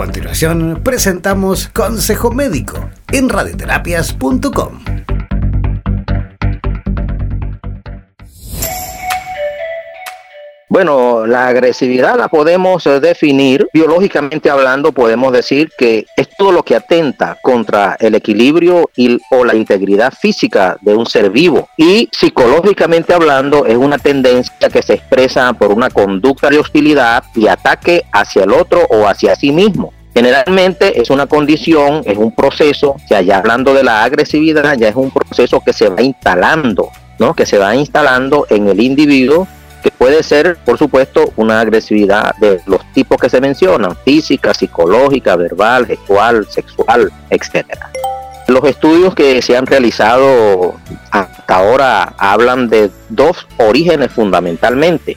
continuación presentamos Consejo Médico en radioterapias.com. Bueno, la agresividad la podemos eh, definir biológicamente hablando, podemos decir que es todo lo que atenta contra el equilibrio y, o la integridad física de un ser vivo. Y psicológicamente hablando es una tendencia que se expresa por una conducta de hostilidad y ataque hacia el otro o hacia sí mismo. Generalmente es una condición, es un proceso, ya, ya hablando de la agresividad, ya es un proceso que se va instalando, ¿no? Que se va instalando en el individuo que puede ser, por supuesto, una agresividad de los tipos que se mencionan, física, psicológica, verbal, gestual, sexual, etcétera. Los estudios que se han realizado hasta ahora hablan de dos orígenes fundamentalmente.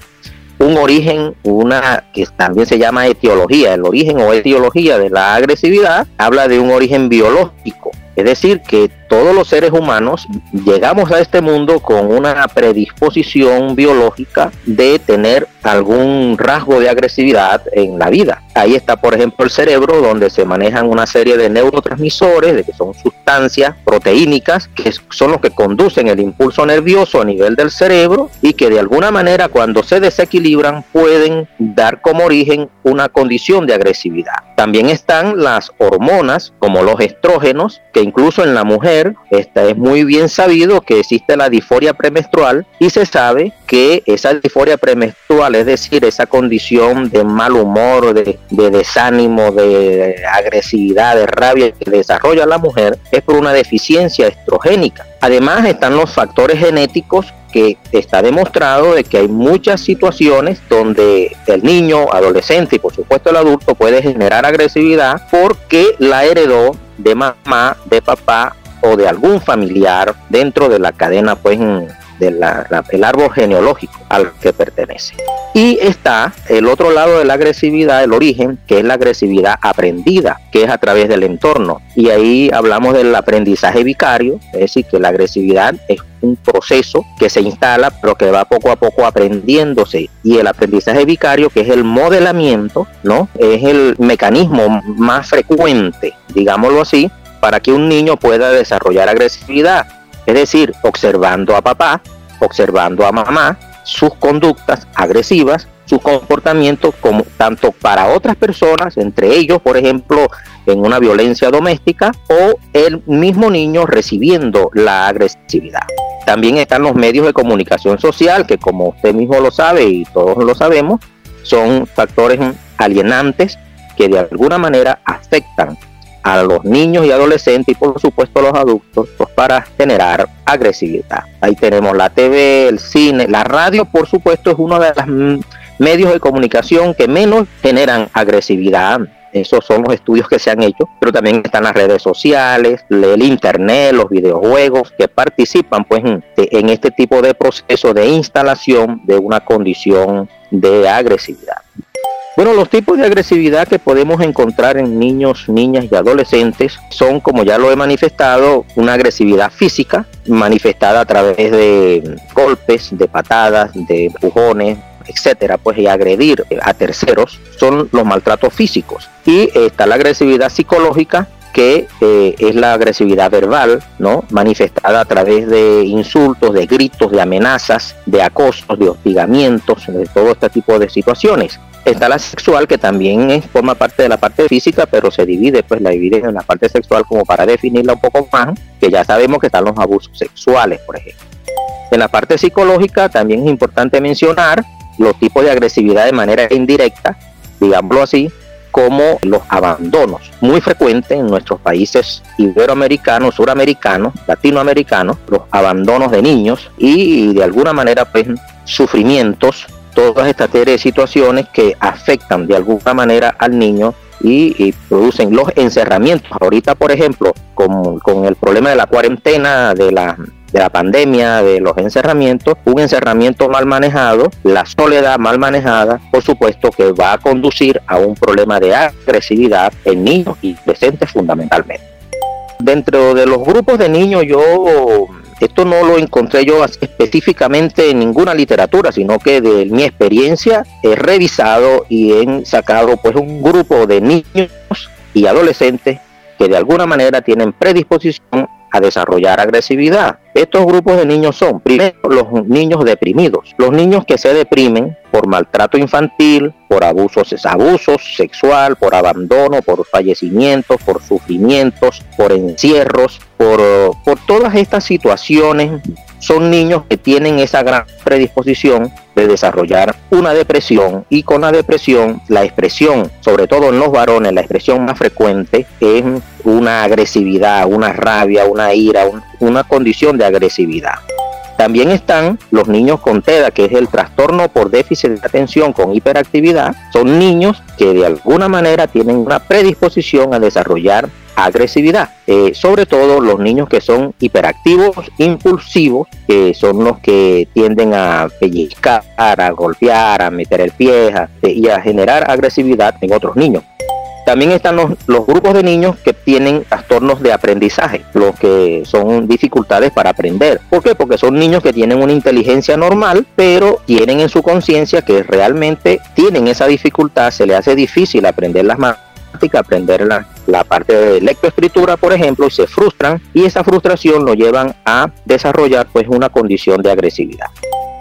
Un origen, una que también se llama etiología, el origen o etiología de la agresividad, habla de un origen biológico, es decir, que todos los seres humanos llegamos a este mundo con una predisposición biológica de tener algún rasgo de agresividad en la vida. Ahí está, por ejemplo, el cerebro, donde se manejan una serie de neurotransmisores, de que son sustancias proteínicas, que son los que conducen el impulso nervioso a nivel del cerebro y que de alguna manera cuando se desequilibran pueden dar como origen una condición de agresividad. También están las hormonas, como los estrógenos, que incluso en la mujer esta es muy bien sabido que existe la disforia premenstrual y se sabe que esa disforia premenstrual, es decir, esa condición de mal humor, de desánimo, de agresividad, de rabia que desarrolla la mujer, es por una deficiencia estrogénica. Además están los factores genéticos que está demostrado de que hay muchas situaciones donde el niño, adolescente y por supuesto el adulto puede generar agresividad porque la heredó de mamá, de papá o de algún familiar dentro de la cadena pues del árbol genealógico al que pertenece. Y está el otro lado de la agresividad, el origen, que es la agresividad aprendida, que es a través del entorno. Y ahí hablamos del aprendizaje vicario, es decir, que la agresividad es un proceso que se instala, pero que va poco a poco aprendiéndose. Y el aprendizaje vicario, que es el modelamiento, ¿no? Es el mecanismo más frecuente, digámoslo así, para que un niño pueda desarrollar agresividad. Es decir, observando a papá, observando a mamá, sus conductas agresivas, sus comportamientos como tanto para otras personas, entre ellos, por ejemplo, en una violencia doméstica o el mismo niño recibiendo la agresividad. También están los medios de comunicación social, que como usted mismo lo sabe y todos lo sabemos, son factores alienantes que de alguna manera afectan a los niños y adolescentes y por supuesto a los adultos pues, para generar agresividad. Ahí tenemos la TV, el cine, la radio por supuesto es uno de los medios de comunicación que menos generan agresividad. Esos son los estudios que se han hecho, pero también están las redes sociales, el internet, los videojuegos que participan pues en este tipo de proceso de instalación de una condición de agresividad. Bueno, los tipos de agresividad que podemos encontrar en niños, niñas y adolescentes son, como ya lo he manifestado, una agresividad física manifestada a través de golpes, de patadas, de empujones, etcétera, pues y agredir a terceros son los maltratos físicos. Y está la agresividad psicológica que eh, es la agresividad verbal, ¿no? Manifestada a través de insultos, de gritos, de amenazas, de acosos, de hostigamientos, de todo este tipo de situaciones. Está la sexual, que también forma parte de la parte física, pero se divide, pues la divide en la parte sexual como para definirla un poco más, que ya sabemos que están los abusos sexuales, por ejemplo. En la parte psicológica también es importante mencionar los tipos de agresividad de manera indirecta, digámoslo así, como los abandonos, muy frecuentes en nuestros países iberoamericanos, suramericanos, latinoamericanos, los abandonos de niños y de alguna manera pues sufrimientos todas estas serie de situaciones que afectan de alguna manera al niño y, producen los encerramientos. Ahorita, por ejemplo, con, con, el problema de la cuarentena, de la, de la pandemia, de los encerramientos, un encerramiento mal manejado, la soledad mal manejada, por supuesto que va a conducir a un problema de agresividad en niños y adolescentes fundamentalmente. Dentro de los grupos de niños yo esto no lo encontré yo específicamente en ninguna literatura, sino que de mi experiencia he revisado y he sacado pues un grupo de niños y adolescentes que de alguna manera tienen predisposición a desarrollar agresividad. Estos grupos de niños son, primero, los niños deprimidos, los niños que se deprimen por maltrato infantil, por abusos, abusos sexual, por abandono, por fallecimientos, por sufrimientos, por encierros, por, por todas estas situaciones son niños que tienen esa gran predisposición de desarrollar una depresión y con la depresión la expresión, sobre todo en los varones, la expresión más frecuente es una agresividad, una rabia, una ira, una condición de agresividad. También están los niños con TEDA, que es el trastorno por déficit de atención con hiperactividad. Son niños que de alguna manera tienen una predisposición a desarrollar agresividad, eh, sobre todo los niños que son hiperactivos, impulsivos, que son los que tienden a pellizcar, a golpear, a meter el pie y a generar agresividad en otros niños. También están los, grupos de niños que tienen trastornos de aprendizaje, los que son dificultades para aprender. ¿Por qué? Porque son niños que tienen una inteligencia normal, pero tienen en su conciencia que realmente tienen esa dificultad, se le hace difícil aprender las manos aprender la, la parte de lectoescritura, por ejemplo, y se frustran y esa frustración lo llevan a desarrollar pues una condición de agresividad.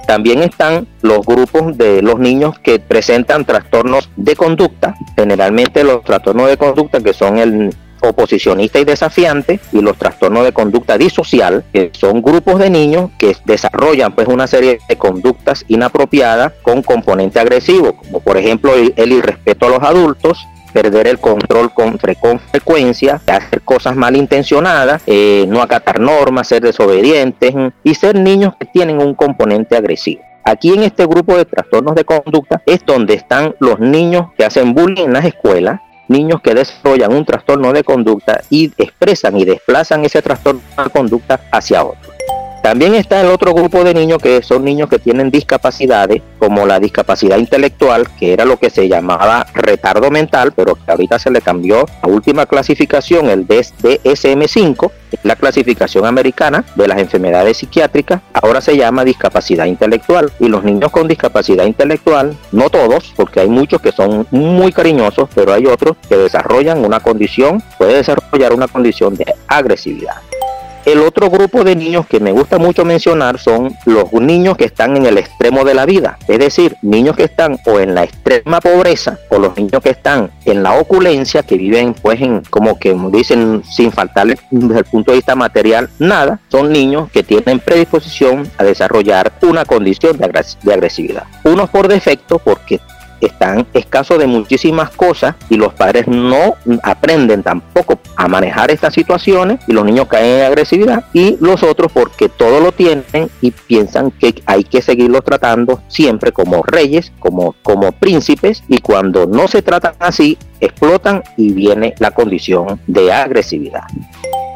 También están los grupos de los niños que presentan trastornos de conducta, generalmente los trastornos de conducta que son el oposicionista y desafiante y los trastornos de conducta disocial, que son grupos de niños que desarrollan pues una serie de conductas inapropiadas con componente agresivo, como por ejemplo el irrespeto a los adultos, perder el control con, frecuencia, hacer cosas malintencionadas, eh, no acatar normas, ser desobedientes y ser niños que tienen un componente agresivo. Aquí en este grupo de trastornos de conducta es donde están los niños que hacen bullying en las escuelas, niños que desarrollan un trastorno de conducta y expresan y desplazan ese trastorno de conducta hacia otros. También está el otro grupo de niños que son niños que tienen discapacidades, como la discapacidad intelectual, que era lo que se llamaba retardo mental, pero que ahorita se le cambió a última clasificación, el DSM-5, la clasificación americana de las enfermedades psiquiátricas, ahora se llama discapacidad intelectual. Y los niños con discapacidad intelectual, no todos, porque hay muchos que son muy cariñosos, pero hay otros que desarrollan una condición, puede desarrollar una condición de agresividad. El otro grupo de niños que me gusta mucho mencionar son los niños que están en el extremo de la vida, es decir, niños que están o en la extrema pobreza o los niños que están en la opulencia, que viven pues en como que dicen sin faltarle desde el punto de vista material nada, son niños que tienen predisposición a desarrollar una condición de, agresividad. Unos por defecto porque están escasos de muchísimas cosas y los padres no aprenden tampoco a manejar estas situaciones y los niños caen en agresividad y los otros porque todo lo tienen y piensan que hay que seguirlos tratando siempre como reyes, como, como príncipes y cuando no se tratan así explotan y viene la condición de agresividad.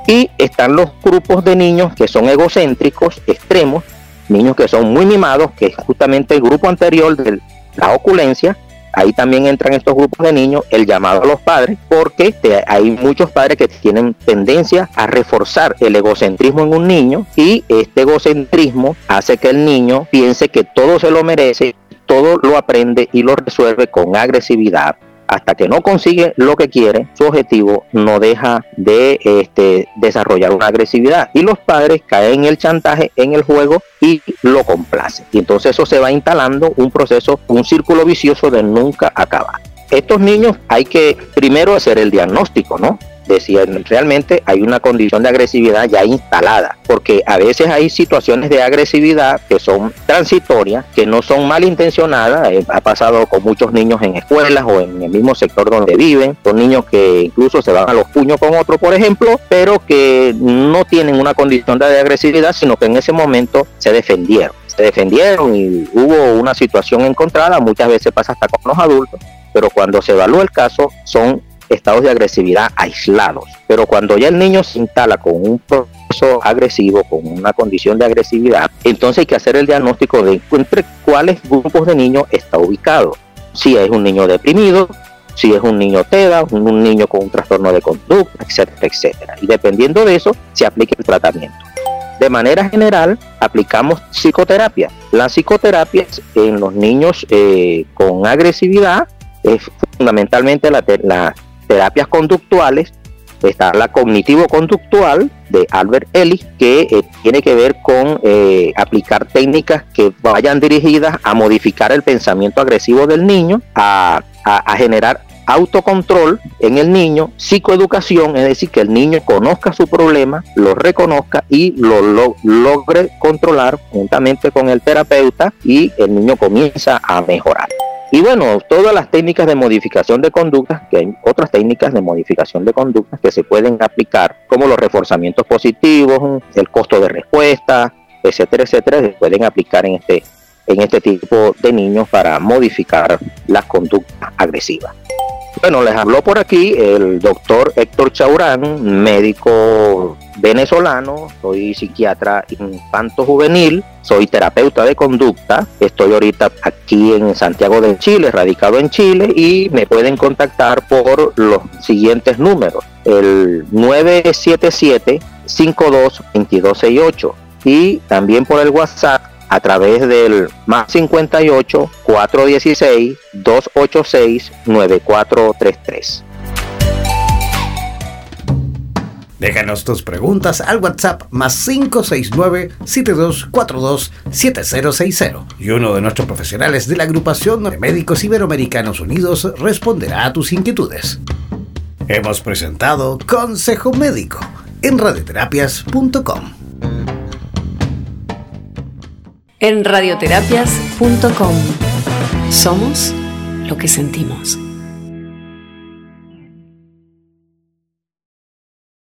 Y están los grupos de niños que son egocéntricos, extremos, niños que son muy mimados, que es justamente el grupo anterior del la oculencia, ahí también entran estos grupos de niños, el llamado a los padres, porque hay muchos padres que tienen tendencia a reforzar el egocentrismo en un niño y este egocentrismo hace que el niño piense que todo se lo merece, todo lo aprende y lo resuelve con agresividad, hasta que no consigue lo que quiere, su objetivo no deja de este, desarrollar una agresividad. Y los padres caen en el chantaje, en el juego y lo complacen. Y entonces eso se va instalando un proceso, un círculo vicioso de nunca acabar. Estos niños hay que primero hacer el diagnóstico, ¿no? Decía realmente hay una condición de agresividad ya instalada, porque a veces hay situaciones de agresividad que son transitorias, que no son malintencionadas, eh, ha pasado con muchos niños en escuelas o en el mismo sector donde viven, son niños que incluso se van a los puños con otro, por ejemplo, pero que no tienen una condición de agresividad, sino que en ese momento se defendieron. Se defendieron y hubo una situación encontrada, muchas veces pasa hasta con los adultos, pero cuando se evalúa el caso son estados de agresividad aislados. Pero cuando ya el niño se instala con un proceso agresivo, con una condición de agresividad, entonces hay que hacer el diagnóstico de entre cuáles grupos de niños está ubicado. Si es un niño deprimido, si es un niño TEDA, un niño con un trastorno de conducta, etcétera, etcétera. Y dependiendo de eso, se aplica el tratamiento. De manera general, aplicamos psicoterapia. La psicoterapia en los niños eh, con agresividad es fundamentalmente la, la terapias conductuales está la cognitivo-conductual de Albert Ellis, que eh, tiene que ver con eh, aplicar técnicas que vayan dirigidas a modificar el pensamiento agresivo del niño, a, generar autocontrol en el niño, psicoeducación, es decir, que el niño conozca su problema, lo reconozca y lo, logre controlar juntamente con el terapeuta y el niño comienza a mejorar. Y bueno, todas las técnicas de modificación de conductas, que hay otras técnicas de modificación de conductas que se pueden aplicar, como los reforzamientos positivos, el costo de respuesta, etcétera, etcétera, se pueden aplicar en este, en este tipo de niños para modificar las conductas agresivas. Bueno, les habló por aquí el doctor Héctor Chaurán, médico venezolano, soy psiquiatra infanto juvenil, soy terapeuta de conducta, estoy ahorita aquí en Santiago de Chile, radicado en Chile y me pueden contactar por los siguientes números, el 977 522268 y también por el WhatsApp a través del más 58 416 286 9433. Déjanos tus preguntas al WhatsApp más 569-7242-7060 y uno de nuestros profesionales de la agrupación de médicos iberoamericanos unidos responderá a tus inquietudes. Hemos presentado Consejo Médico en radioterapias.com. En radioterapias.com somos lo que sentimos.